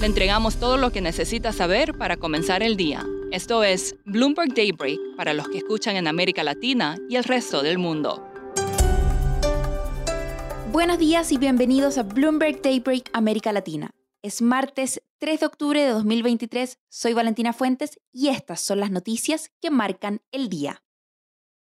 Le entregamos todo lo que necesita saber para comenzar el día. Esto es Bloomberg Daybreak para los que escuchan en América Latina y el resto del mundo. Buenos días y bienvenidos a Bloomberg Daybreak América Latina. Es martes 3 de octubre de 2023, soy Valentina Fuentes y estas son las noticias que marcan el día.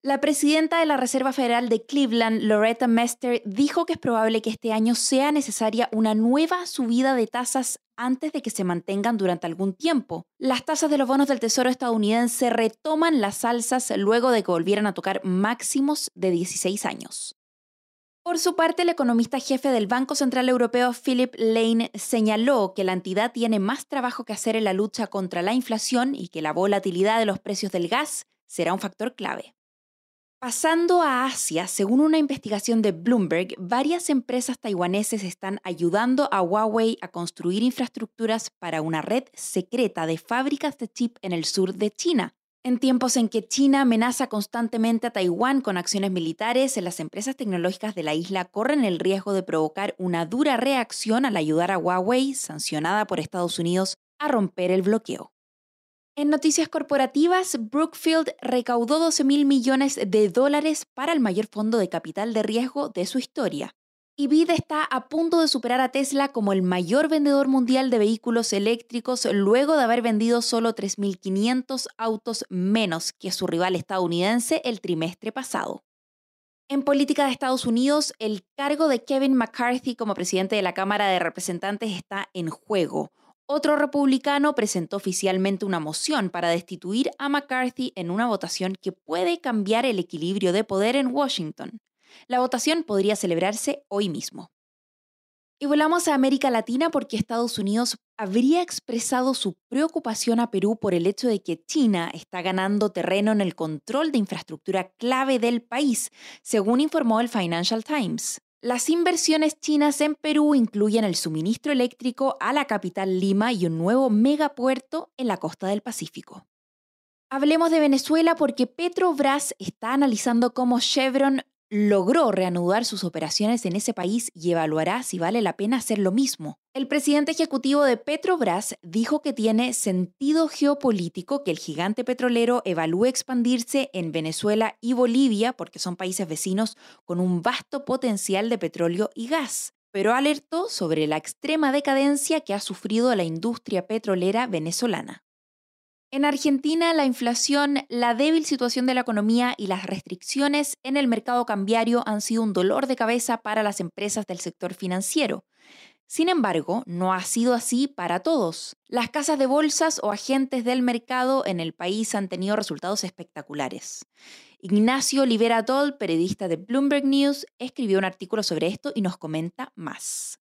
La presidenta de la Reserva Federal de Cleveland, Loretta Mester, dijo que es probable que este año sea necesaria una nueva subida de tasas antes de que se mantengan durante algún tiempo. Las tasas de los bonos del Tesoro estadounidense retoman las alzas luego de que volvieran a tocar máximos de 16 años. Por su parte, el economista jefe del Banco Central Europeo, Philip Lane, señaló que la entidad tiene más trabajo que hacer en la lucha contra la inflación y que la volatilidad de los precios del gas será un factor clave. Pasando a Asia, según una investigación de Bloomberg, varias empresas taiwaneses están ayudando a Huawei a construir infraestructuras para una red secreta de fábricas de chip en el sur de China. En tiempos en que China amenaza constantemente a Taiwán con acciones militares, las empresas tecnológicas de la isla corren el riesgo de provocar una dura reacción al ayudar a Huawei, sancionada por Estados Unidos, a romper el bloqueo. En noticias corporativas, Brookfield recaudó 12 mil millones de dólares para el mayor fondo de capital de riesgo de su historia y BID está a punto de superar a Tesla como el mayor vendedor mundial de vehículos eléctricos luego de haber vendido solo 3.500 autos menos que su rival estadounidense el trimestre pasado. En política de Estados Unidos, el cargo de Kevin McCarthy como presidente de la Cámara de Representantes está en juego. Otro republicano presentó oficialmente una moción para destituir a McCarthy en una votación que puede cambiar el equilibrio de poder en Washington. La votación podría celebrarse hoy mismo. Y volamos a América Latina porque Estados Unidos habría expresado su preocupación a Perú por el hecho de que China está ganando terreno en el control de infraestructura clave del país, según informó el Financial Times. Las inversiones chinas en Perú incluyen el suministro eléctrico a la capital Lima y un nuevo megapuerto en la costa del Pacífico. Hablemos de Venezuela porque Petrobras está analizando cómo Chevron logró reanudar sus operaciones en ese país y evaluará si vale la pena hacer lo mismo. El presidente ejecutivo de Petrobras dijo que tiene sentido geopolítico que el gigante petrolero evalúe expandirse en Venezuela y Bolivia, porque son países vecinos con un vasto potencial de petróleo y gas, pero alertó sobre la extrema decadencia que ha sufrido la industria petrolera venezolana. En Argentina, la inflación, la débil situación de la economía y las restricciones en el mercado cambiario han sido un dolor de cabeza para las empresas del sector financiero. Sin embargo, no ha sido así para todos. Las casas de bolsas o agentes del mercado en el país han tenido resultados espectaculares. Ignacio Liberatol, periodista de Bloomberg News, escribió un artículo sobre esto y nos comenta más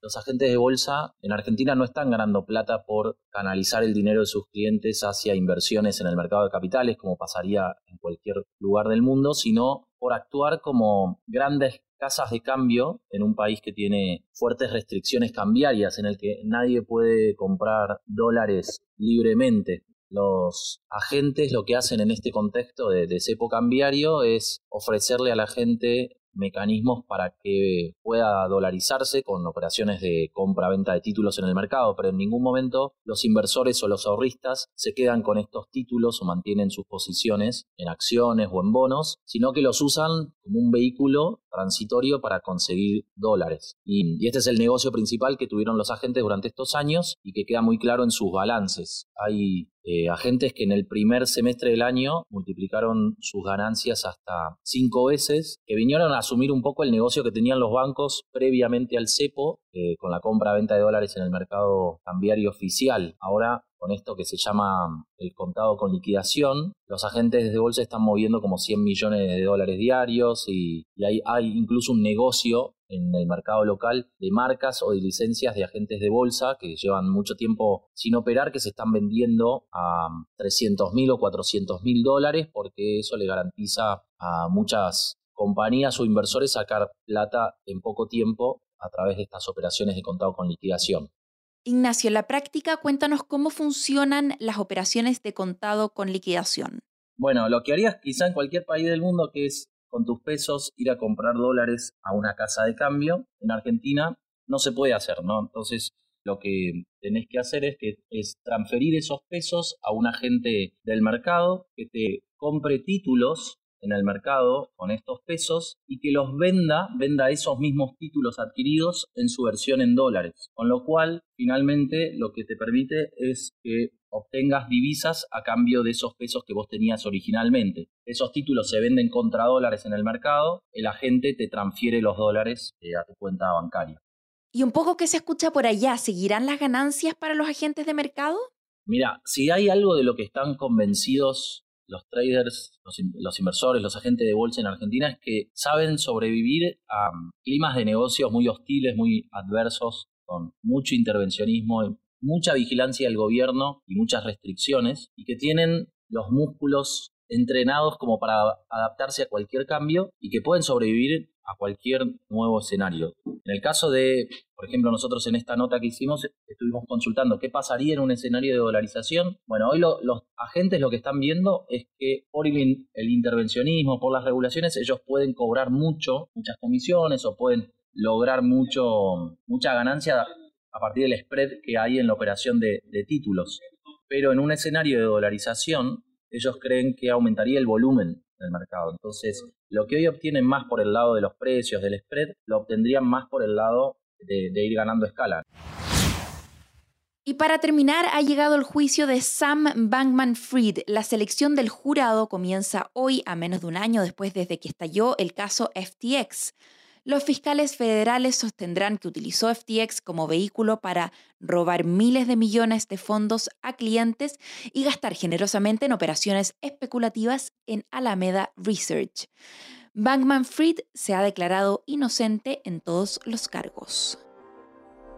los agentes de bolsa en Argentina no están ganando plata por canalizar el dinero de sus clientes hacia inversiones en el mercado de capitales, como pasaría en cualquier lugar del mundo, sino por actuar como grandes casas de cambio en un país que tiene fuertes restricciones cambiarias, en el que nadie puede comprar dólares libremente. Los agentes lo que hacen en este contexto de, de cepo cambiario es ofrecerle a la gente mecanismos para que pueda dolarizarse con operaciones de compra-venta de títulos en el mercado, pero en ningún momento los inversores o los ahorristas se quedan con estos títulos o mantienen sus posiciones en acciones o en bonos, sino que los usan como un vehículo transitorio para conseguir dólares. Y, este es el negocio principal que tuvieron los agentes durante estos años y que queda muy claro en sus balances. Hay eh, agentes que en el primer semestre del año multiplicaron sus ganancias hasta cinco veces, que vinieron a asumir un poco el negocio que tenían los bancos previamente al cepo, eh, con la compra-venta de dólares en el mercado cambiario oficial. Ahora con esto que se llama el contado con liquidación. Los agentes de bolsa están moviendo como 100 millones de dólares diarios y, hay, hay, incluso un negocio en el mercado local de marcas o de licencias de agentes de bolsa que llevan mucho tiempo sin operar, que se están vendiendo a 300 mil o 400 mil dólares, porque eso le garantiza a muchas compañías o inversores sacar plata en poco tiempo a través de estas operaciones de contado con liquidación. Ignacio, en la práctica, cuéntanos cómo funcionan las operaciones de contado con liquidación. Bueno, lo que harías quizá en cualquier país del mundo, que es con tus pesos ir a comprar dólares a una casa de cambio, en Argentina no se puede hacer, ¿no? Entonces, lo que tenés que hacer es que es transferir esos pesos a un agente del mercado que te compre títulos en el mercado con estos pesos y que los venda, venda esos mismos títulos adquiridos en su versión en dólares. Con lo cual, finalmente, lo que te permite es que obtengas divisas a cambio de esos pesos que vos tenías originalmente. Esos títulos se venden contra dólares en el mercado, el agente te transfiere los dólares eh, a tu cuenta bancaria. Y un poco que se escucha por allá, ¿seguirán las ganancias para los agentes de mercado? Mira, si hay algo de lo que están convencidos los traders, los, inversores, los agentes de bolsa en Argentina es que saben sobrevivir a um, climas de negocios muy hostiles, muy adversos, con mucho intervencionismo, mucha vigilancia del gobierno y muchas restricciones, y que tienen los músculos entrenados como para adaptarse a cualquier cambio y que pueden sobrevivir a cualquier nuevo escenario. En el caso de, por ejemplo, nosotros en esta nota que hicimos estuvimos consultando qué pasaría en un escenario de dolarización. Bueno, hoy los agentes lo que están viendo es que por el, intervencionismo, por las regulaciones, ellos pueden cobrar mucho, muchas comisiones o pueden lograr mucho, mucha ganancia a partir del spread que hay en la operación de títulos. Pero en un escenario de dolarización, ellos creen que aumentaría el volumen del mercado. Entonces, lo que hoy obtienen más por el lado de los precios, del spread, lo obtendrían más por el lado de, ir ganando escala. Y para terminar, ha llegado el juicio de Sam Bankman Fried. La selección del jurado comienza hoy, a menos de un año después desde que estalló el caso FTX. Los fiscales federales sostendrán que utilizó FTX como vehículo para robar miles de millones de fondos a clientes y gastar generosamente en operaciones especulativas en Alameda Research. Bankman Fried se ha declarado inocente en todos los cargos.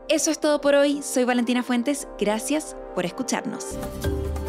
Eso es todo por hoy. Soy Valentina Fuentes. Gracias por escucharnos.